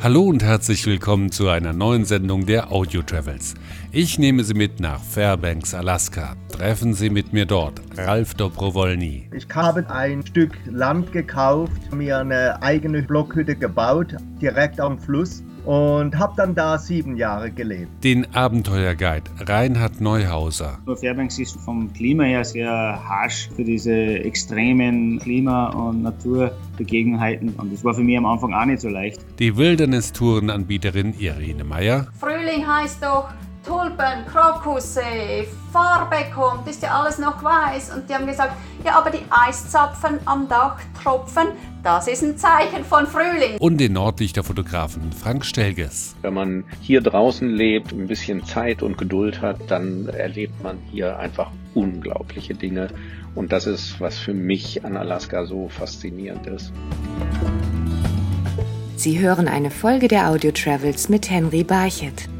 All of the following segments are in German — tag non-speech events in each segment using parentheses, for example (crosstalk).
Hallo und herzlich willkommen zu einer neuen Sendung der Audio Travels. Ich nehme Sie mit nach Fairbanks, Alaska. Treffen Sie mit mir dort Ralf Dobrowolny. Ich habe ein Stück Land gekauft, mir eine eigene Blockhütte gebaut, direkt am Fluss und habe dann da sieben Jahre gelebt. Den Abenteuerguide Reinhard Neuhauser. Fairbanks ist vom Klima her sehr harsch für diese extremen Klima- und Naturbegebenheiten und das war für mich am Anfang auch nicht so leicht. Die Wilderness-Tourenanbieterin Irene Meyer. Frühling heißt doch Tulpen, Krokusse, Farbe kommt, ist ja alles noch weiß. Und die haben gesagt, ja, aber die Eiszapfen am Dach tropfen, das ist ein Zeichen von Frühling. Und den Nordlichterfotografen Frank Stelges. Wenn man hier draußen lebt, ein bisschen Zeit und Geduld hat, dann erlebt man hier einfach unglaubliche Dinge. Und das ist, was für mich an Alaska so faszinierend ist. Sie hören eine Folge der Audio Travels mit Henry Barchett.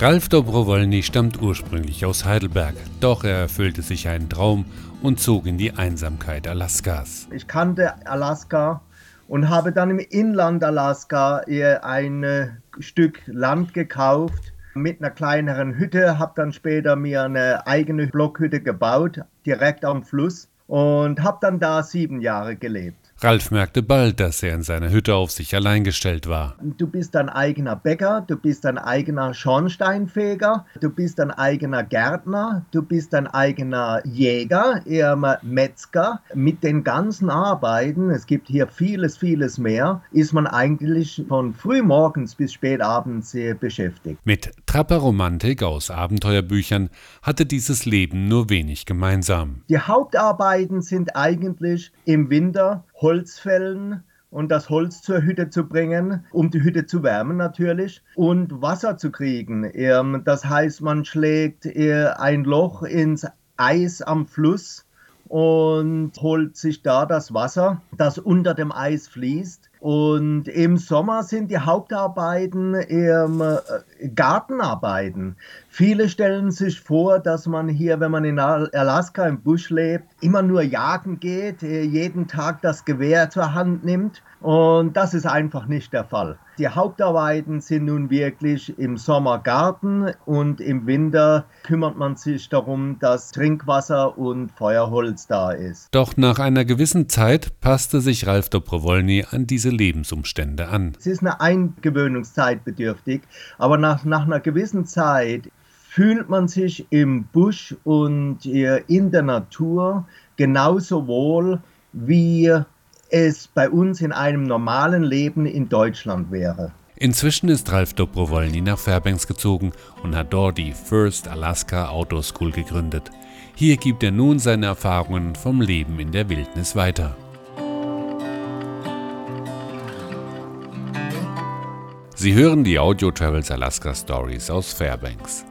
Ralf Dobrowolny stammt ursprünglich aus Heidelberg, doch er erfüllte sich einen Traum und zog in die Einsamkeit Alaskas. Ich kannte Alaska und habe dann im Inland Alaska ein Stück Land gekauft mit einer kleineren Hütte, habe dann später mir eine eigene Blockhütte gebaut, direkt am Fluss und habe dann da sieben Jahre gelebt. Ralf merkte bald, dass er in seiner Hütte auf sich allein gestellt war. Du bist dein eigener Bäcker, du bist dein eigener Schornsteinfeger, du bist dein eigener Gärtner, du bist dein eigener Jäger, eher Metzger. Mit den ganzen Arbeiten, es gibt hier vieles, vieles mehr, ist man eigentlich von frühmorgens bis spätabends beschäftigt. Mit Trapperromantik aus Abenteuerbüchern hatte dieses Leben nur wenig gemeinsam. Die Hauptarbeiten sind eigentlich im Winter Holz fällen und das Holz zur Hütte zu bringen, um die Hütte zu wärmen natürlich und Wasser zu kriegen. Ähm, das heißt, man schlägt äh, ein Loch ins Eis am Fluss und holt sich da das Wasser, das unter dem Eis fließt und im Sommer sind die Hauptarbeiten ähm, Gartenarbeiten. Viele stellen sich vor, dass man hier, wenn man in Alaska im Busch lebt, immer nur jagen geht, äh, jeden Tag das Gewehr zur Hand nimmt. Und das ist einfach nicht der Fall. Die Hauptarbeiten sind nun wirklich im Sommer Garten und im Winter kümmert man sich darum, dass Trinkwasser und Feuerholz da ist. Doch nach einer gewissen Zeit passte sich Ralf Dobrowolny an diese Lebensumstände an. Es ist eine Eingewöhnungszeit bedürftig, aber nach, nach einer gewissen Zeit fühlt man sich im Busch und in der Natur genauso wohl wie es bei uns in einem normalen Leben in Deutschland wäre. Inzwischen ist Ralf Dobrowolny nach Fairbanks gezogen und hat dort die First Alaska Outdoor School gegründet. Hier gibt er nun seine Erfahrungen vom Leben in der Wildnis weiter. Sie hören die Audio Travels Alaska Stories aus Fairbanks.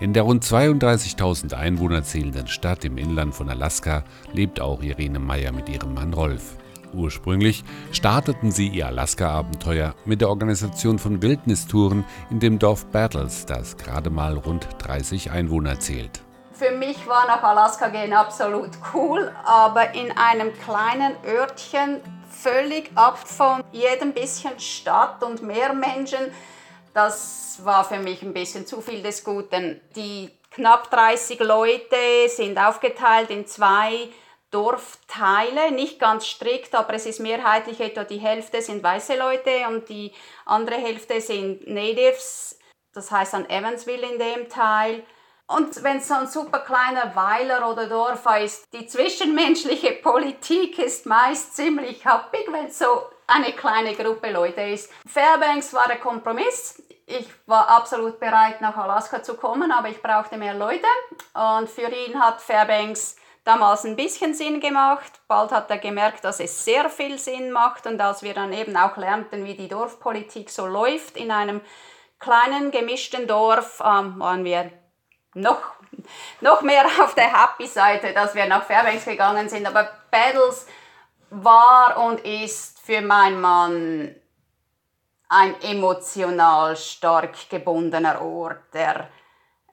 In der rund 32.000 Einwohner zählenden Stadt im Inland von Alaska lebt auch Irene Meyer mit ihrem Mann Rolf. Ursprünglich starteten sie ihr Alaska-Abenteuer mit der Organisation von Wildnistouren in dem Dorf Battles, das gerade mal rund 30 Einwohner zählt. Für mich war nach Alaska gehen absolut cool, aber in einem kleinen Örtchen völlig ab von jedem bisschen Stadt und mehr Menschen. Das war für mich ein bisschen zu viel des Guten. Die knapp 30 Leute sind aufgeteilt in zwei Dorfteile, nicht ganz strikt, aber es ist mehrheitlich etwa die Hälfte sind weiße Leute und die andere Hälfte sind Natives, das heißt an Evansville in dem Teil. Und wenn es so ein super kleiner Weiler oder Dorf ist, die zwischenmenschliche Politik ist meist ziemlich happig, wenn es so eine kleine Gruppe Leute ist. Fairbanks war der Kompromiss. Ich war absolut bereit, nach Alaska zu kommen, aber ich brauchte mehr Leute. Und für ihn hat Fairbanks damals ein bisschen Sinn gemacht. Bald hat er gemerkt, dass es sehr viel Sinn macht. Und als wir dann eben auch lernten, wie die Dorfpolitik so läuft in einem kleinen gemischten Dorf, ähm, waren wir noch, noch mehr (laughs) auf der Happy-Seite, dass wir nach Fairbanks gegangen sind. Aber Battles war und ist für meinen Mann ein emotional stark gebundener Ort. Er,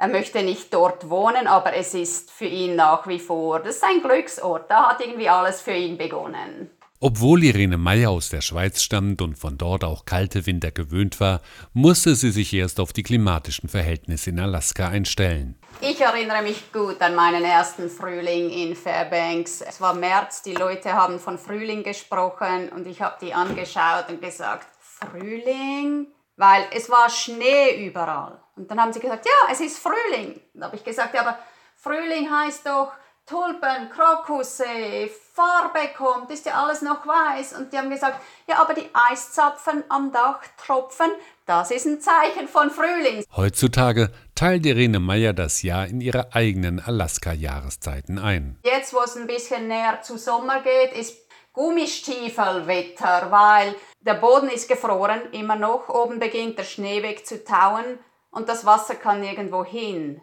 er möchte nicht dort wohnen, aber es ist für ihn nach wie vor, das ist ein Glücksort. Da hat irgendwie alles für ihn begonnen. Obwohl Irene Meyer aus der Schweiz stammt und von dort auch kalte Winter gewöhnt war, musste sie sich erst auf die klimatischen Verhältnisse in Alaska einstellen. Ich erinnere mich gut an meinen ersten Frühling in Fairbanks. Es war März, die Leute haben von Frühling gesprochen und ich habe die angeschaut und gesagt, Frühling? Weil es war Schnee überall. Und dann haben sie gesagt, ja, es ist Frühling. Dann habe ich gesagt, ja, aber Frühling heißt doch Tulpen, Krokusse, Farbe kommt, ist ja alles noch weiß. Und die haben gesagt, ja, aber die Eiszapfen am Dach tropfen, das ist ein Zeichen von Frühling. Heutzutage teilt Irene Meyer das Jahr in ihre eigenen Alaska-Jahreszeiten ein. Jetzt, wo es ein bisschen näher zu Sommer geht, ist Gummistiefelwetter, weil der Boden ist gefroren, immer noch. Oben beginnt der Schnee wegzutauen und das Wasser kann nirgendwo hin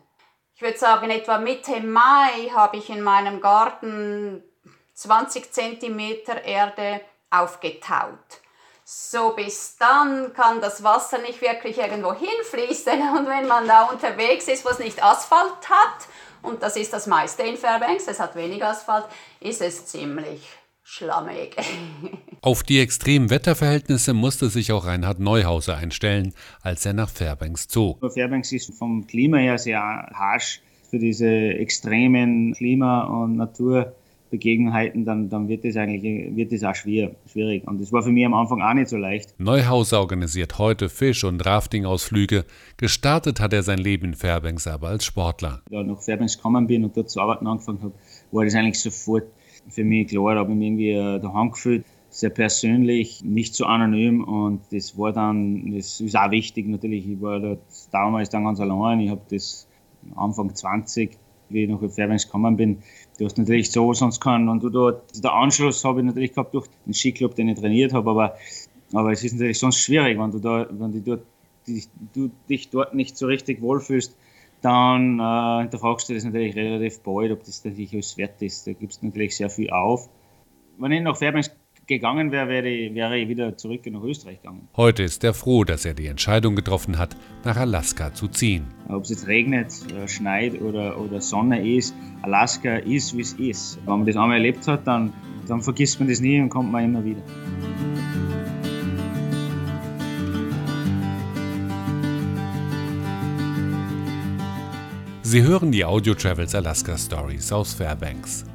ich würde sagen, etwa Mitte Mai habe ich in meinem Garten 20 cm Erde aufgetaut. So bis dann kann das Wasser nicht wirklich irgendwo hinfließen und wenn man da unterwegs ist, wo es nicht Asphalt hat, und das ist das meiste in Fairbanks, es hat wenig Asphalt, ist es ziemlich schlammig. (laughs) Auf die extremen Wetterverhältnisse musste sich auch Reinhard Neuhauser einstellen, als er nach Fairbanks zog. Fairbanks ist vom Klima her sehr harsch für diese extremen Klima- und Naturbegebenheiten, dann, dann wird es eigentlich wird es auch schwer, schwierig. Und das war für mich am Anfang auch nicht so leicht. Neuhauser organisiert heute Fisch- und Rafting-Ausflüge. Gestartet hat er sein Leben in Fairbanks aber als Sportler. Da ich nach Fairbanks gekommen bin und dort zu arbeiten angefangen habe, war das eigentlich sofort für mich klar, da habe ich mich irgendwie äh, daheim gefühlt, sehr persönlich, nicht so anonym und das war dann, das ist auch wichtig natürlich, ich war da damals dann ganz allein, ich habe das Anfang 20, wie ich auf Fairbanks gekommen bin, du hast natürlich so sonst keinen. Und du dort, also der Anschluss habe ich natürlich gehabt durch den Skiclub, den ich trainiert habe, aber, aber es ist natürlich sonst schwierig, wenn du da, wenn du, dort, die, du dich dort nicht so richtig wohlfühlst, dann äh, hinterfragst du das natürlich relativ bald, ob das natürlich alles wert ist. Da gibst du natürlich sehr viel auf. Wenn ich nach Fairbanks gegangen wäre, wäre ich, wäre ich wieder zurück nach Österreich gegangen. Heute ist er froh, dass er die Entscheidung getroffen hat, nach Alaska zu ziehen. Ob es jetzt regnet, schneit oder, oder Sonne ist, Alaska ist, wie es ist. Wenn man das einmal erlebt hat, dann, dann vergisst man das nie und kommt man immer wieder. Sie hören die Audio Travels Alaska Stories aus Fairbanks.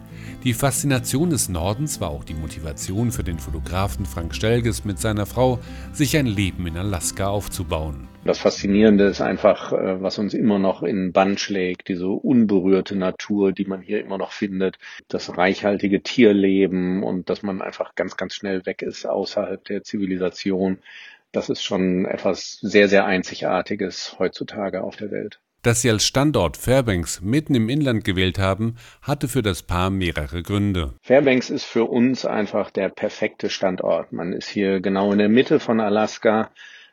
Die Faszination des Nordens war auch die Motivation für den Fotografen Frank Stelges mit seiner Frau, sich ein Leben in Alaska aufzubauen. Das Faszinierende ist einfach, äh, was uns immer noch in Bann schlägt, diese unberührte Natur, die man hier immer noch findet, das reichhaltige Tierleben und dass man einfach ganz, ganz schnell weg ist außerhalb der Zivilisation. Das ist schon etwas sehr, sehr Einzigartiges heutzutage auf der Welt. Dass sie als Standort Fairbanks mitten im Inland gewählt haben, hatte für das Paar mehrere Gründe. Fairbanks ist für uns einfach der perfekte Standort. Man ist hier genau in der Mitte von Alaska.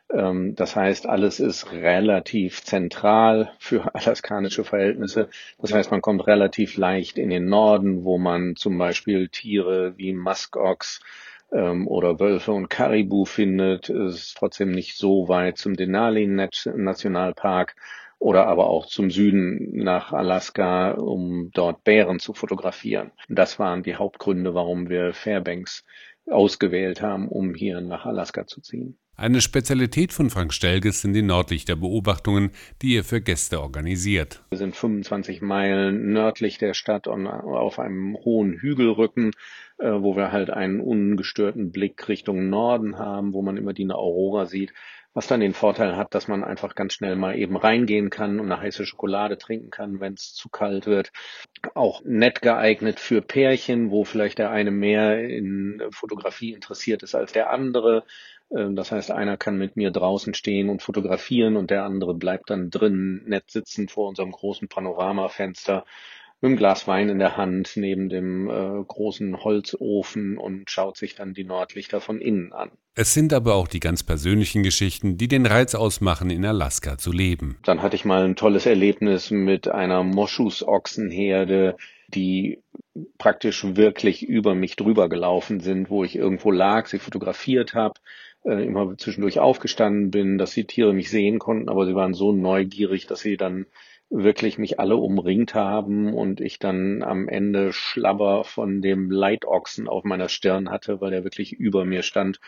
Ähm, das heißt, alles ist relativ zentral für (laughs) alaskanische Verhältnisse. Das heißt, man kommt relativ leicht in den Norden, wo man zum Beispiel Tiere wie Muskox ähm, oder Wölfe und Karibu findet. Es ist trotzdem nicht so weit zum Denali Nationalpark oder aber auch zum Süden nach Alaska, um dort Bären zu fotografieren. Das waren die Hauptgründe, warum wir Fairbanks ausgewählt haben, um hier nach Alaska zu ziehen. Eine Spezialität von Frank Stelges sind die Nordlichterbeobachtungen, die er für Gäste organisiert. Wir sind 25 Meilen nördlich der Stadt und auf einem hohen Hügelrücken, äh, wo wir halt einen ungestörten Blick Richtung Norden haben, wo man immer die Aurora sieht was dann den Vorteil hat, dass man einfach ganz schnell mal eben reingehen kann und eine heiße Schokolade trinken kann, wenn es zu kalt wird. Auch nett geeignet für Pärchen, wo vielleicht der eine mehr in Fotografie interessiert ist als der andere. Ähm, das heißt, einer kann mit mir draußen stehen und fotografieren und der andere bleibt dann drin nett sitzen vor unserem großen Panoramafenster mit einem Glas Wein in der Hand neben dem äh, großen Holzofen und schaut sich dann die Nordlichter von innen an. Es sind aber auch die ganz persönlichen Geschichten, die den Reiz ausmachen, in Alaska zu leben. Dann hatte ich mal ein tolles Erlebnis mit einer Moschusochsenherde, die praktisch wirklich über mich drüber gelaufen sind, wo ich irgendwo lag, sie fotografiert habe, äh, immer zwischendurch aufgestanden bin, dass die Tiere mich sehen konnten, aber sie waren so neugierig, dass sie dann wirklich mich alle umringt haben und ich dann am Ende Schlabber von dem Leitochsen auf meiner Stirn hatte, weil er wirklich über mir stand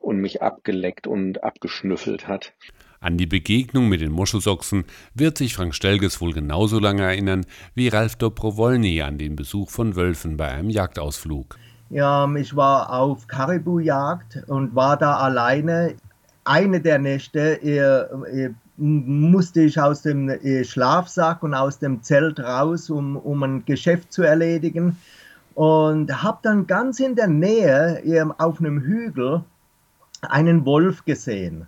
und mich abgeleckt und abgeschnüffelt hat. An die Begegnung mit den Moschusochsen wird sich Frank Stelges wohl genauso lange erinnern wie Ralf Dobrowolny an den Besuch von Wölfen bei einem Jagdausflug. Ja, ich war auf Karibujagd und war da alleine. Eine der Nächte musste ich aus dem äh, Schlafsack und aus dem Zelt raus, um, um ein Geschäft zu erledigen. Und habe dann ganz in der Nähe auf einem Hügel einen Wolf gesehen.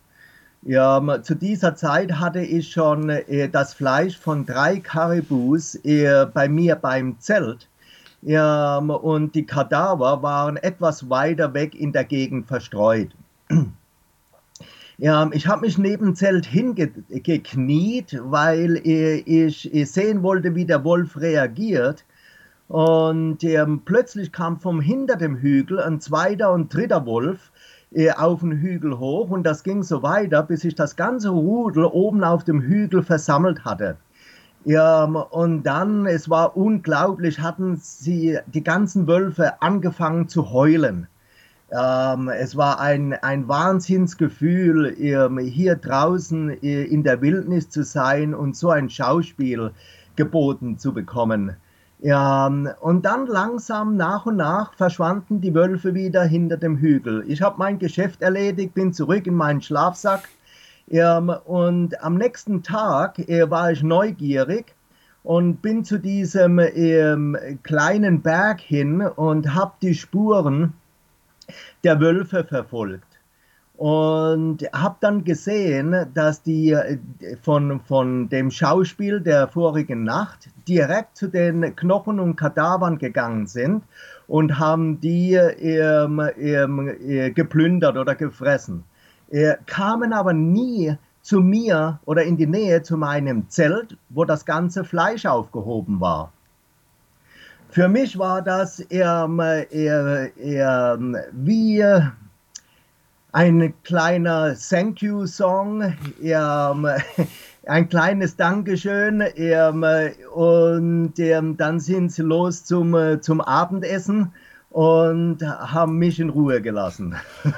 Ja, zu dieser Zeit hatte ich schon äh, das Fleisch von drei Karibus äh, bei mir beim Zelt. Und die Kadaver waren etwas weiter weg in der Gegend verstreut. Ja, ich habe mich neben Zelt hingekniet, weil ich, ich, sehen wollte, wie der Wolf reagiert. Und ähm, plötzlich kam vom hinter dem Hügel ein zweiter und dritter Wolf äh, auf den Hügel hoch und das ging so weiter, bis sich das ganze Rudel oben auf dem Hügel versammelt hatte. Ja, und dann, es war unglaublich, hatten sie, die ganzen Wölfe angefangen zu heulen. Ähm, es war ein, ein Wahnsinnsgefühl, ähm, hier draußen äh, in der Wildnis zu sein und so ein Schauspiel geboten zu bekommen. Ja, und dann langsam nach und nach verschwanden die Wölfe wieder hinter dem Hügel. Ich habe mein Geschäft erledigt, bin zurück in meinen Schlafsack. Ja, und am nächsten Tag äh, war ich neugierig und bin zu diesem ähm, kleinen Berg hin und habe die Spuren der Wölfe verfolgt. Und habe dann gesehen, dass die äh, von, von dem Schauspiel der vorigen Nacht direkt zu den Knochen und Kadavern gegangen sind und haben die ähm, ähm, äh, geplündert oder gefressen. Äh, kamen aber nie zu mir oder in die Nähe zu meinem Zelt, wo das ganze Fleisch aufgehoben war. Für mich war das eher, eher, eher wie ein kleiner Thank You Song, eher, (laughs) ein kleines Dankeschön und dann sind sie los zum, zum Abendessen und haben mich in Ruhe gelassen. (laughs)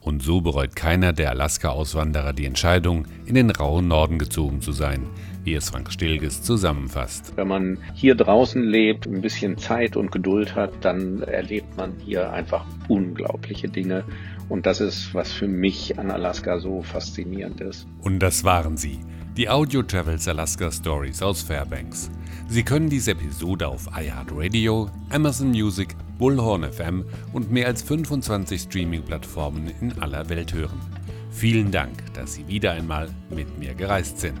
Und so bereut keiner der Alaska-Auswanderer die Entscheidung, in den rauen Norden gezogen zu sein, wie es Frank Stilges zusammenfasst. Wenn man hier draußen lebt, ein bisschen Zeit und Geduld hat, dann erlebt man hier einfach unglaubliche Dinge. Und das ist, was für mich an Alaska so faszinierend ist. Und das waren sie, die Audio Travels Alaska Stories aus Fairbanks. Sie können diese Episode auf iHeartRadio, Amazon Music, Bullhorn FM und mehr als 25 Streaming-Plattformen in aller Welt hören. Vielen Dank, dass Sie wieder einmal mit mir gereist sind.